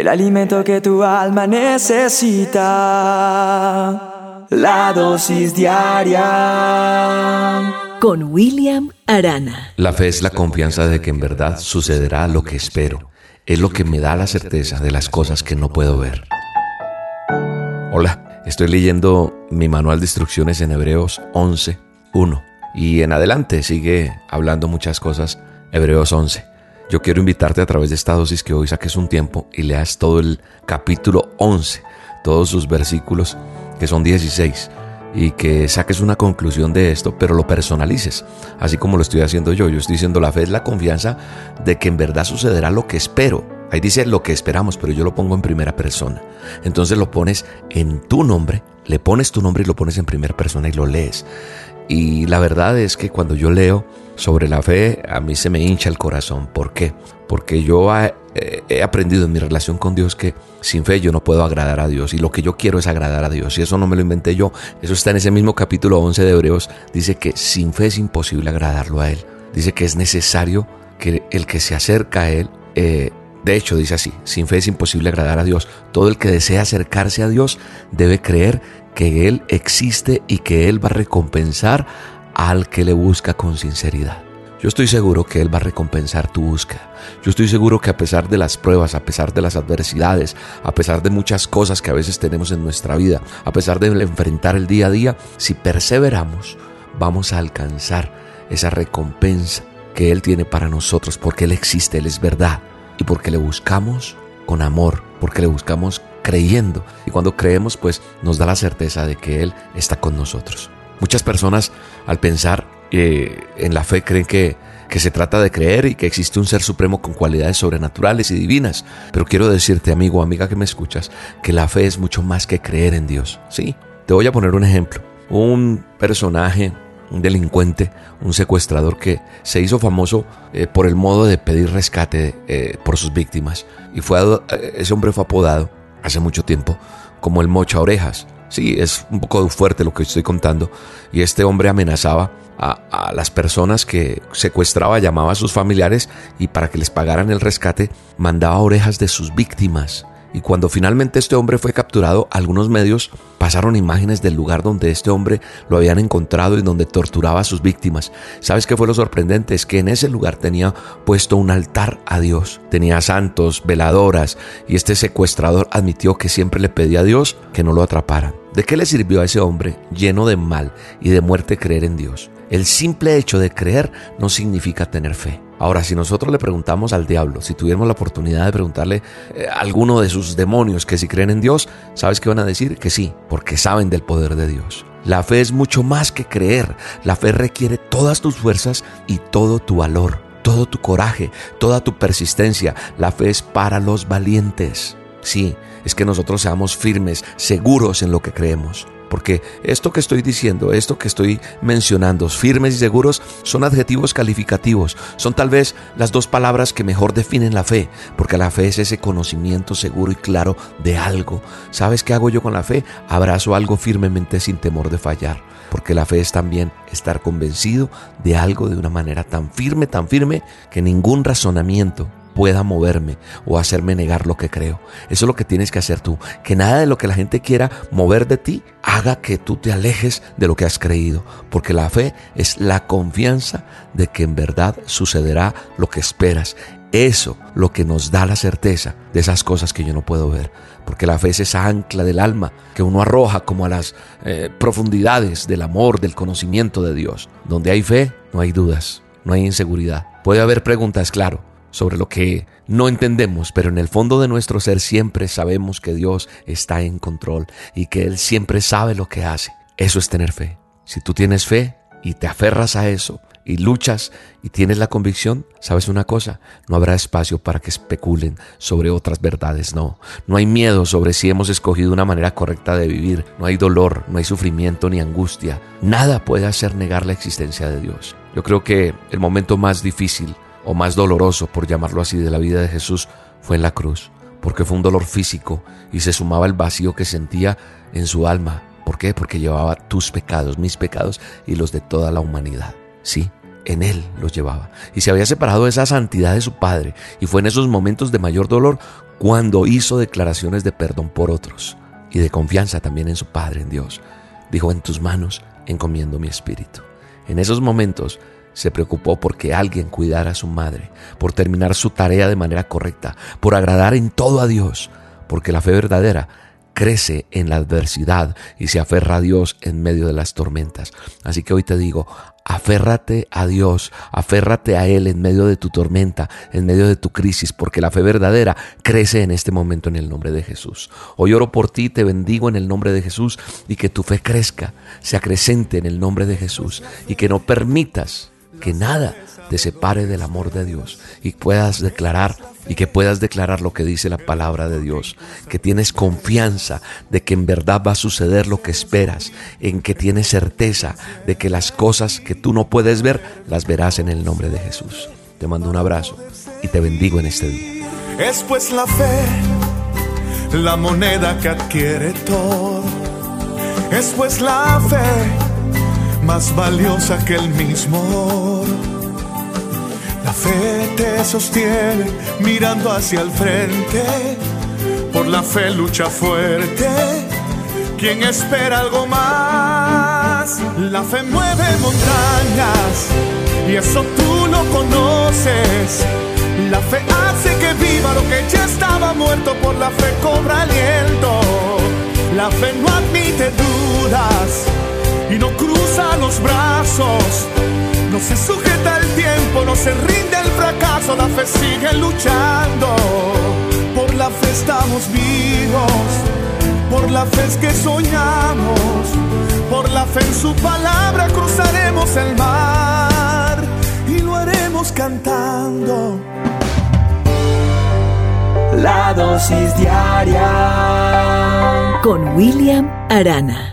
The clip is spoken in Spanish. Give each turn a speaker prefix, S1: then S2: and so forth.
S1: el alimento que tu alma necesita, la dosis diaria.
S2: Con William Arana.
S3: La fe es la confianza de que en verdad sucederá lo que espero. Es lo que me da la certeza de las cosas que no puedo ver. Hola, estoy leyendo mi manual de instrucciones en Hebreos 11, 1. Y en adelante sigue hablando muchas cosas Hebreos 11. Yo quiero invitarte a través de esta dosis que hoy saques un tiempo y leas todo el capítulo 11, todos sus versículos, que son 16, y que saques una conclusión de esto, pero lo personalices, así como lo estoy haciendo yo. Yo estoy diciendo la fe es la confianza de que en verdad sucederá lo que espero. Ahí dice lo que esperamos, pero yo lo pongo en primera persona. Entonces lo pones en tu nombre, le pones tu nombre y lo pones en primera persona y lo lees. Y la verdad es que cuando yo leo sobre la fe, a mí se me hincha el corazón. ¿Por qué? Porque yo he, aprendido en mi relación con Dios que sin fe yo no puedo agradar a Dios. Y lo que yo quiero es agradar a Dios. Y eso no me lo inventé yo. Eso está en ese mismo capítulo 11 de Hebreos. Dice que sin fe es imposible agradarlo a Él. Dice que es necesario que el que se acerca a Él... Eh, de hecho, dice así, sin fe es imposible agradar a Dios. Todo el que desea acercarse a Dios debe creer que Él existe y que Él va a recompensar al que le busca con sinceridad. Yo estoy seguro que Él va a recompensar tu búsqueda. Yo estoy seguro que a pesar de las pruebas, a pesar de las adversidades, a pesar de muchas cosas que a veces tenemos en nuestra vida, a pesar de enfrentar el día a día, si perseveramos, vamos a alcanzar esa recompensa que Él tiene para nosotros, porque Él existe, Él es verdad, y porque le buscamos con amor, porque le buscamos creyendo. Y cuando creemos, pues nos da la certeza de que Él está con nosotros. Muchas personas al pensar eh, en la fe creen que, que se trata de creer y que existe un ser supremo con cualidades sobrenaturales y divinas. Pero quiero decirte, amigo o amiga que me escuchas, que la fe es mucho más que creer en Dios. Sí, te voy a poner un ejemplo. Un personaje un delincuente, un secuestrador que se hizo famoso eh, por el modo de pedir rescate eh, por sus víctimas. Y fue ese hombre fue apodado hace mucho tiempo como el mocha orejas. Sí, es un poco fuerte lo que estoy contando. Y este hombre amenazaba a, las personas que secuestraba, llamaba a sus familiares y para que les pagaran el rescate mandaba orejas de sus víctimas. Y cuando finalmente este hombre fue capturado, algunos medios pasaron imágenes del lugar donde este hombre lo habían encontrado y donde torturaba a sus víctimas. ¿Sabes qué fue lo sorprendente? Es que en ese lugar tenía puesto un altar a Dios. Tenía santos, veladoras, y este secuestrador admitió que siempre le pedía a Dios que no lo atraparan. ¿De qué le sirvió a ese hombre lleno de mal y de muerte creer en Dios? El simple hecho de creer no significa tener fe. Ahora, si nosotros le preguntamos al diablo, si tuviéramos la oportunidad de preguntarle eh, a alguno de sus demonios que si creen en Dios, ¿sabes qué van a decir? Que sí, porque saben del poder de Dios. La fe es mucho más que creer. La fe requiere todas tus fuerzas y todo tu valor, todo tu coraje, toda tu persistencia. La fe es para los valientes. Sí, es que nosotros seamos firmes, seguros en lo que creemos. Porque esto que estoy diciendo, esto que estoy mencionando, firmes y seguros, son adjetivos calificativos. Son tal vez las dos palabras que mejor definen la fe. Porque la fe es ese conocimiento seguro y claro de algo. ¿Sabes qué hago yo con la fe? Abrazo algo firmemente sin temor de fallar. Porque la fe es también estar convencido de algo de una manera tan firme, tan firme, que ningún razonamiento pueda moverme o hacerme negar lo que creo. Eso es lo que tienes que hacer tú. Que nada de lo que la gente quiera mover de ti haga que tú te alejes de lo que has creído. Porque la fe es la confianza de que en verdad sucederá lo que esperas. Eso lo que nos da la certeza de esas cosas que yo no puedo ver. Porque la fe es esa ancla del alma que uno arroja como a las eh, profundidades del amor, del conocimiento de Dios. Donde hay fe, no hay dudas, no hay inseguridad. Puede haber preguntas, claro, sobre lo que no entendemos, pero en el fondo de nuestro ser siempre sabemos que Dios está en control y que Él siempre sabe lo que hace. Eso es tener fe. Si tú tienes fe y te aferras a eso y luchas y tienes la convicción, sabes una cosa, no habrá espacio para que especulen sobre otras verdades, no. No hay miedo sobre si hemos escogido una manera correcta de vivir, no hay dolor, no hay sufrimiento ni angustia. Nada puede hacer negar la existencia de Dios. Yo creo que el momento más difícil o más doloroso, por llamarlo así, de la vida de Jesús fue en la cruz, porque fue un dolor físico y se sumaba el vacío que sentía en su alma. ¿Por qué? Porque llevaba tus pecados, mis pecados y los de toda la humanidad. Sí, en Él los llevaba. Y se había separado de esa santidad de su Padre. Y fue en esos momentos de mayor dolor cuando hizo declaraciones de perdón por otros y de confianza también en su Padre, en Dios. Dijo, en tus manos encomiendo mi espíritu. En esos momentos se preocupó porque alguien cuidara a su madre, por terminar su tarea de manera correcta, por agradar en todo a Dios, porque la fe verdadera crece en la adversidad y se aferra a Dios en medio de las tormentas. Así que hoy te digo, aférrate a Dios, aférrate a Él en medio de tu tormenta, en medio de tu crisis, porque la fe verdadera crece en este momento en el nombre de Jesús. Hoy oro por ti, te bendigo en el nombre de Jesús y que tu fe crezca, se acrecente en el nombre de Jesús y que no permitas que nada te separe del amor de Dios y puedas declarar y que puedas declarar lo que dice la palabra de Dios, que tienes confianza de que en verdad va a suceder lo que esperas, en que tienes certeza de que las cosas que tú no puedes ver las verás en el nombre de Jesús. Te mando un abrazo y te bendigo en este día.
S4: Es pues la fe, la moneda que adquiere todo. Es pues la fe, más valiosa que el mismo oro la fe te sostiene mirando hacia el frente. Por la fe lucha fuerte. Quien espera algo más? La fe mueve montañas y eso tú lo conoces. La fe hace que viva lo que ya estaba muerto. Por la fe cobra aliento. La fe no admite dudas y no cruza los brazos no se sujeta el tiempo, no se rinde el fracaso, la fe sigue luchando. Por la fe estamos vivos, por la fe es que soñamos, por la fe en su palabra cruzaremos el mar y lo haremos cantando.
S1: La dosis diaria
S2: con William Arana.